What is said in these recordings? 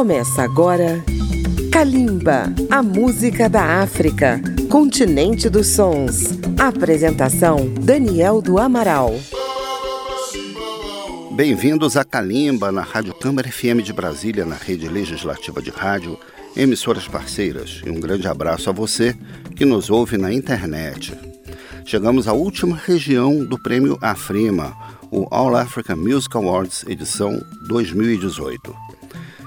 Começa agora Kalimba, a música da África, continente dos sons. Apresentação Daniel do Amaral. Bem-vindos a Kalimba na Rádio Câmara FM de Brasília, na rede legislativa de rádio, emissoras parceiras. E um grande abraço a você que nos ouve na internet. Chegamos à última região do prêmio Afrima, o All African Music Awards edição 2018.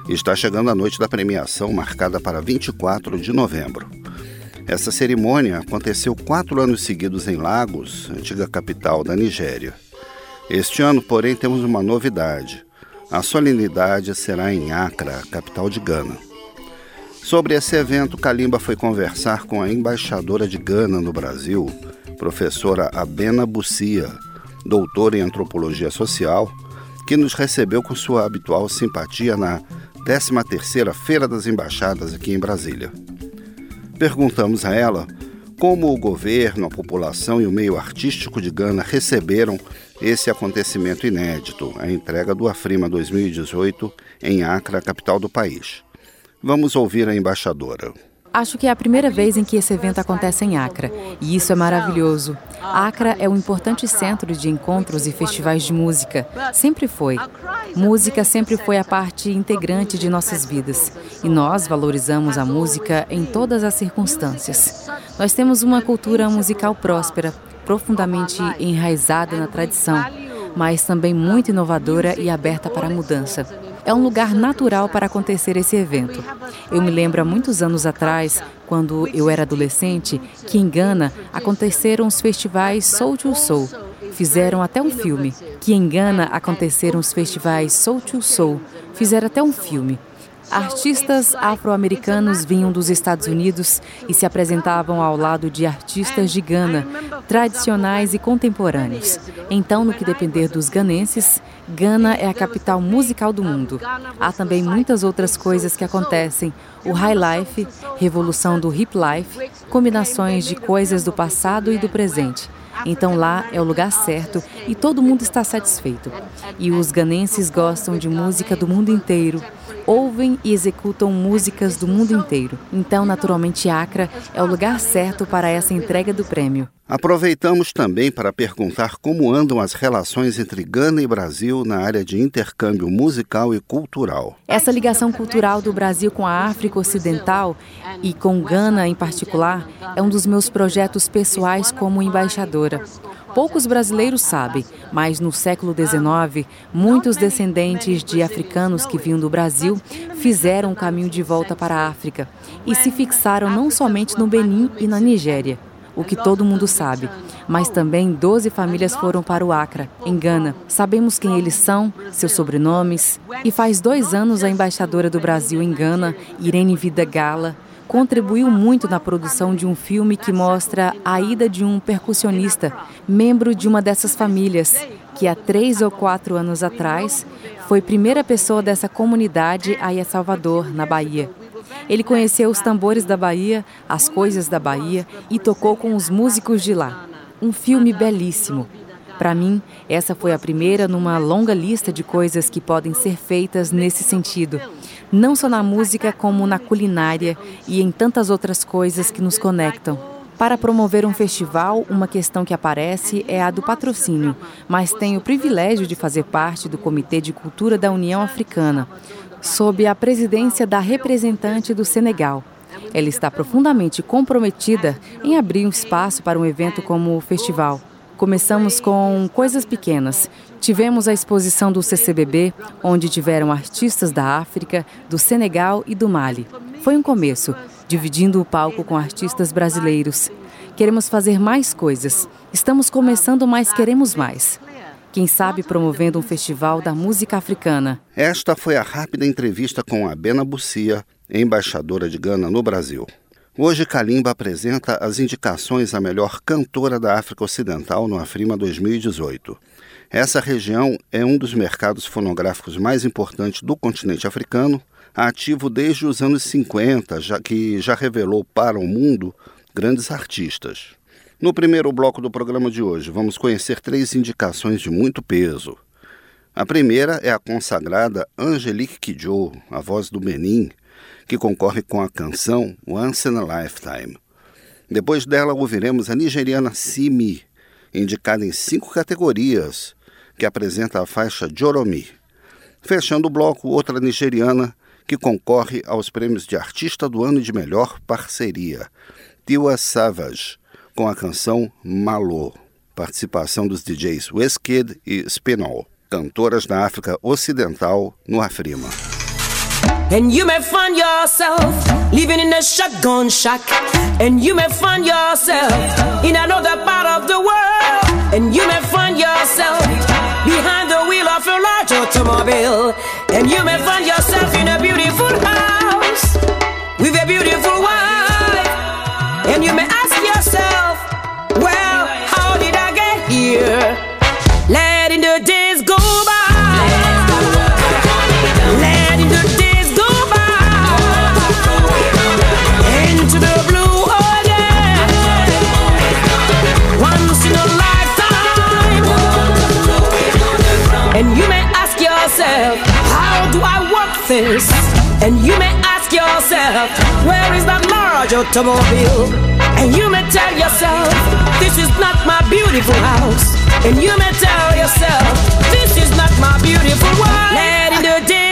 Está chegando a noite da premiação, marcada para 24 de novembro. Essa cerimônia aconteceu quatro anos seguidos em Lagos, antiga capital da Nigéria. Este ano, porém, temos uma novidade. A solenidade será em Accra, capital de Gana. Sobre esse evento, Kalimba foi conversar com a embaixadora de Gana no Brasil, professora Abena Bucia, doutora em antropologia social, que nos recebeu com sua habitual simpatia na 13ª Feira das Embaixadas aqui em Brasília. Perguntamos a ela como o governo, a população e o meio artístico de Gana receberam esse acontecimento inédito, a entrega do Afrima 2018 em Accra, capital do país. Vamos ouvir a embaixadora. Acho que é a primeira vez em que esse evento acontece em Accra, e isso é maravilhoso. Accra é um importante centro de encontros e festivais de música. Sempre foi. Música sempre foi a parte integrante de nossas vidas, e nós valorizamos a música em todas as circunstâncias. Nós temos uma cultura musical próspera, profundamente enraizada na tradição, mas também muito inovadora e aberta para a mudança é um lugar natural para acontecer esse evento. Eu me lembro há muitos anos atrás, quando eu era adolescente, que em Gana aconteceram os festivais Soul to Soul. Fizeram até um filme. Que em Gana aconteceram os festivais Soul to Soul. Fizeram até um filme. Artistas afro-americanos vinham dos Estados Unidos e se apresentavam ao lado de artistas de Gana, tradicionais e contemporâneos. Então, no que depender dos ganenses, Gana é a capital musical do mundo. Há também muitas outras coisas que acontecem. O high life, revolução do hip life, combinações de coisas do passado e do presente. Então lá é o lugar certo e todo mundo está satisfeito. E os ganenses gostam de música do mundo inteiro ouvem e executam músicas do mundo inteiro. Então, naturalmente, Acra é o lugar certo para essa entrega do prêmio. Aproveitamos também para perguntar como andam as relações entre Gana e Brasil na área de intercâmbio musical e cultural. Essa ligação cultural do Brasil com a África Ocidental e com Gana em particular é um dos meus projetos pessoais como embaixadora. Poucos brasileiros sabem, mas no século XIX, muitos descendentes de africanos que vinham do Brasil fizeram o caminho de volta para a África e se fixaram não somente no Benin e na Nigéria, o que todo mundo sabe, mas também 12 famílias foram para o Acre, em Gana. Sabemos quem eles são, seus sobrenomes, e faz dois anos a embaixadora do Brasil em Gana, Irene Vida Gala, contribuiu muito na produção de um filme que mostra a ida de um percussionista, membro de uma dessas famílias, que há três ou quatro anos atrás foi primeira pessoa dessa comunidade a ir a Salvador, na Bahia. Ele conheceu os tambores da Bahia, as coisas da Bahia e tocou com os músicos de lá. Um filme belíssimo. Para mim, essa foi a primeira numa longa lista de coisas que podem ser feitas nesse sentido não só na música, como na culinária e em tantas outras coisas que nos conectam. Para promover um festival, uma questão que aparece é a do patrocínio, mas tenho o privilégio de fazer parte do Comitê de Cultura da União Africana, sob a presidência da representante do Senegal. Ela está profundamente comprometida em abrir um espaço para um evento como o festival. Começamos com coisas pequenas. Tivemos a exposição do CCBB, onde tiveram artistas da África, do Senegal e do Mali. Foi um começo, dividindo o palco com artistas brasileiros. Queremos fazer mais coisas. Estamos começando, mas queremos mais. Quem sabe promovendo um festival da música africana. Esta foi a rápida entrevista com a Bena Bucia, embaixadora de Gana no Brasil. Hoje, Kalimba apresenta as indicações à melhor cantora da África Ocidental no Afrima 2018. Essa região é um dos mercados fonográficos mais importantes do continente africano, ativo desde os anos 50, já que já revelou para o mundo grandes artistas. No primeiro bloco do programa de hoje, vamos conhecer três indicações de muito peso. A primeira é a consagrada Angelique Kidjo, a voz do Benin, que concorre com a canção Once in a Lifetime. Depois dela, ouviremos a nigeriana Simi, indicada em cinco categorias, que apresenta a faixa Joromi. Fechando o bloco, outra nigeriana que concorre aos prêmios de Artista do Ano e de Melhor Parceria, Tiwa Savage, com a canção Malo, participação dos DJs Weskid e Spinall, cantoras da África Ocidental no Afrima. And you may find yourself living in a shotgun shack. And you may find yourself in another part of the world. And you may find yourself behind the wheel of a large automobile. And you may find yourself in a beautiful house with a beautiful wife. And you may ask well, how did I get here? Letting the days go by. And you may ask yourself, how do I work this? And you may ask yourself, where is that large automobile? And you may tell yourself, this is not my beautiful house. And you may tell yourself, this is not my beautiful world. Letting the days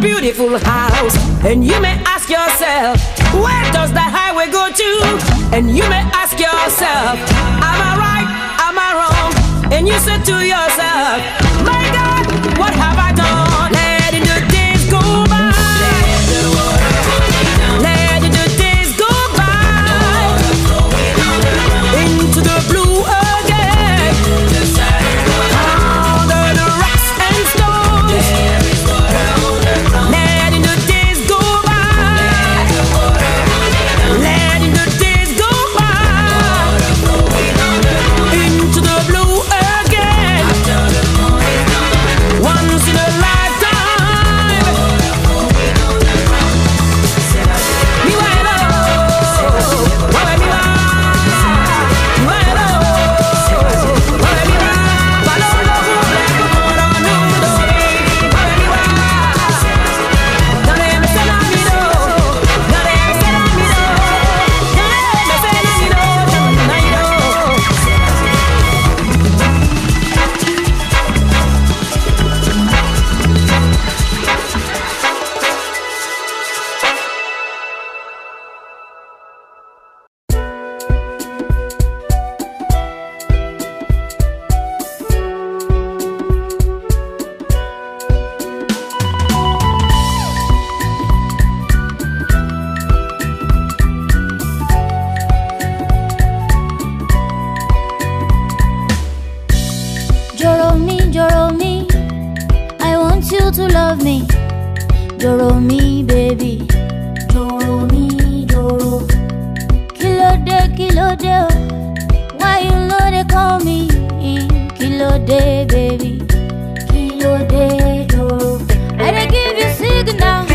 beautiful house. And you may ask yourself, where does the highway go to? And you may ask yourself, am I right? Am I wrong? And you say to yourself, baby. Kilo day go. I dey give you signal.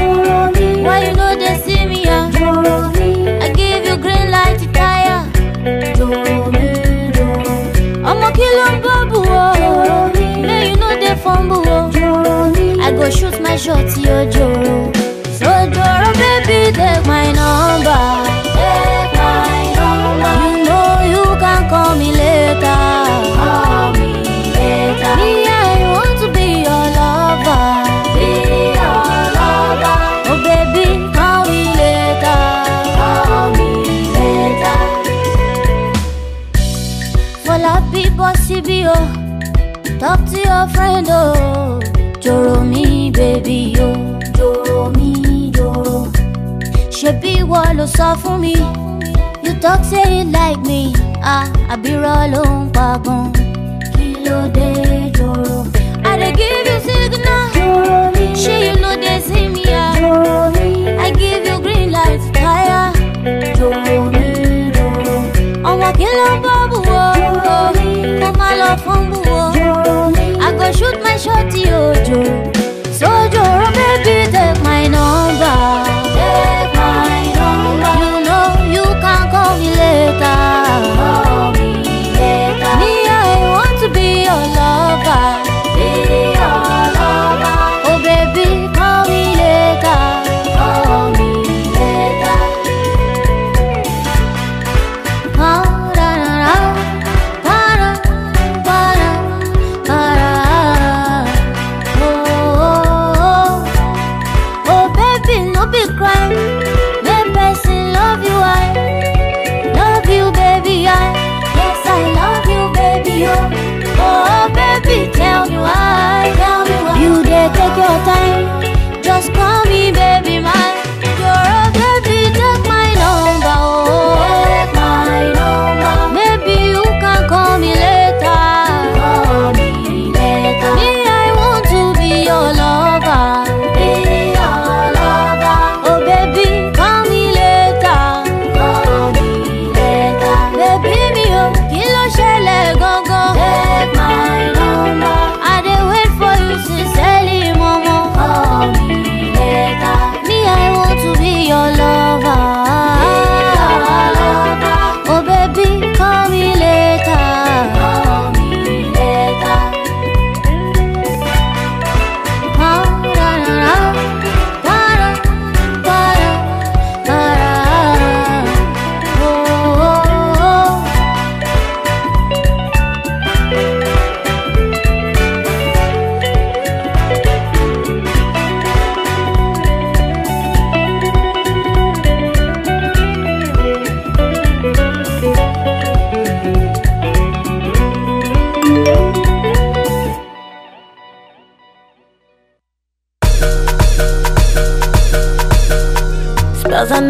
Why you know they see me? I give you green light to tire. I'm a kilo babu. Now you know they fumble. I go shoot my shot to your jaw. Ló sọ fún mi. You talk say you like me. Ah, àbírọ̀ ló ń pa gan. Kí ló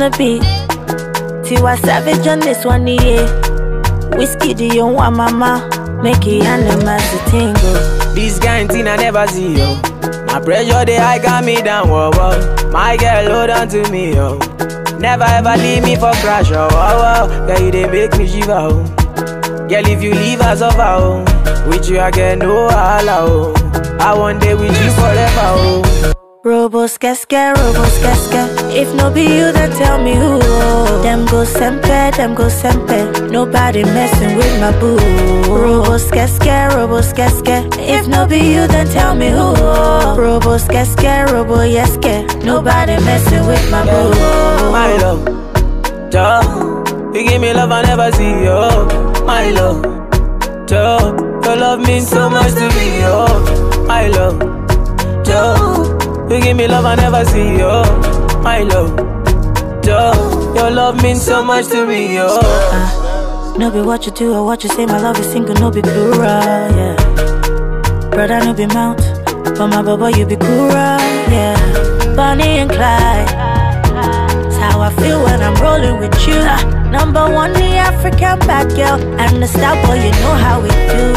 the beat. Tiwa Savage on this one, yeah. Whiskey, do you want mama? Make it animals to tingle. This thing I never see, yo. My pressure, they high got me down, whoa, whoa. My girl, hold on to me, yo. Never ever leave me for crash, oh, oh, oh. Girl, you they make me shiver, oh. Girl, if you leave us over, oh. With you, I get no allow, oh. I want day with you forever, oh. Robo skeske, robo skeske. If no be you, then tell me who. Them go sempe, them go sempe. Nobody messing with my boo. Robo skeske, robo skeske. If no be you, then tell me who. Robo skeske, robo yeske. Nobody messing with my boo. My love, Joe, you give me love I never see, yo. My love, Joe, your love means so much to me, yo. My love, Joe, you give me love I never see, yo. My love, yo. your love means so much to me, yo. Uh, no be what you do or what you say, my love is single, no be plural, yeah. Brother, no be mount, but my baba, you be cool, yeah. Bonnie and Clyde, how I feel when I'm rolling with you. Uh, number one, the African bad girl, and the star boy, you know how we do.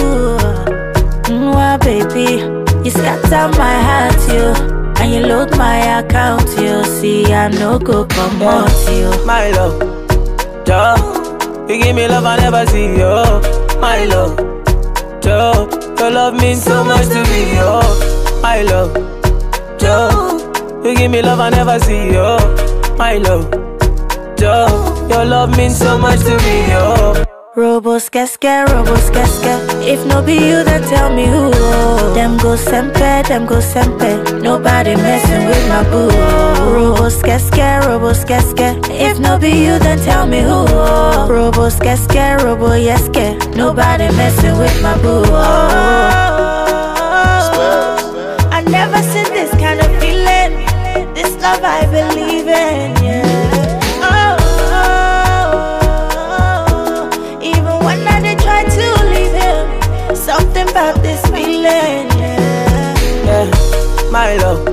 Mm, well, baby, you scatter my heart, you. And you load my account, you see, I no go come out, you. My love, Joe, you give me love I never see, yo. My love, Joe, your love means so much to me, yo. My love, Joe, you give me love I never see, yo. My love, Joe, your love means so much to me, yo. Robo skeske, robo skeske. If no be you, then tell me who. Them go sempe, them go sempe. Nobody messing with my boo. Robo skeske, robo skeske. If no be you, then tell me who. Robo skeske, robo yeske. Nobody messing with my boo. I never seen this kind of feeling. This love I believe in, about this feeling, yeah. Yeah, my love,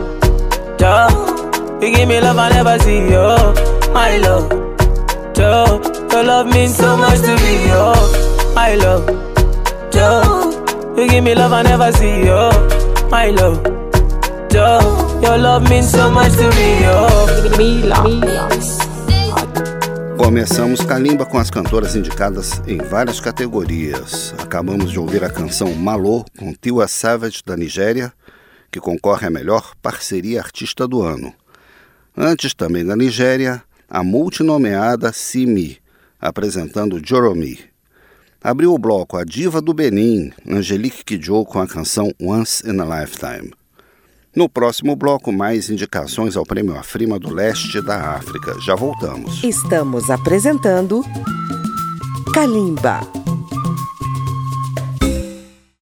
Joe. You give me love I never see, yo. My love, Joe. Your love means so much to me, yo. My love, Joe. You give me love I never see, yo. My love, Joe. Your love means so much to me, yo. Me love. Começamos Kalimba com as cantoras indicadas em várias categorias. Acabamos de ouvir a canção Malô com Tiwa Savage da Nigéria, que concorre a melhor parceria artista do ano. Antes também da Nigéria, a multinomeada Simi, apresentando Joromi. Abriu o bloco a diva do Benin, Angelique Kidjo, com a canção Once in a Lifetime. No próximo bloco, mais indicações ao Prêmio Afrima do Leste da África. Já voltamos. Estamos apresentando Kalimba.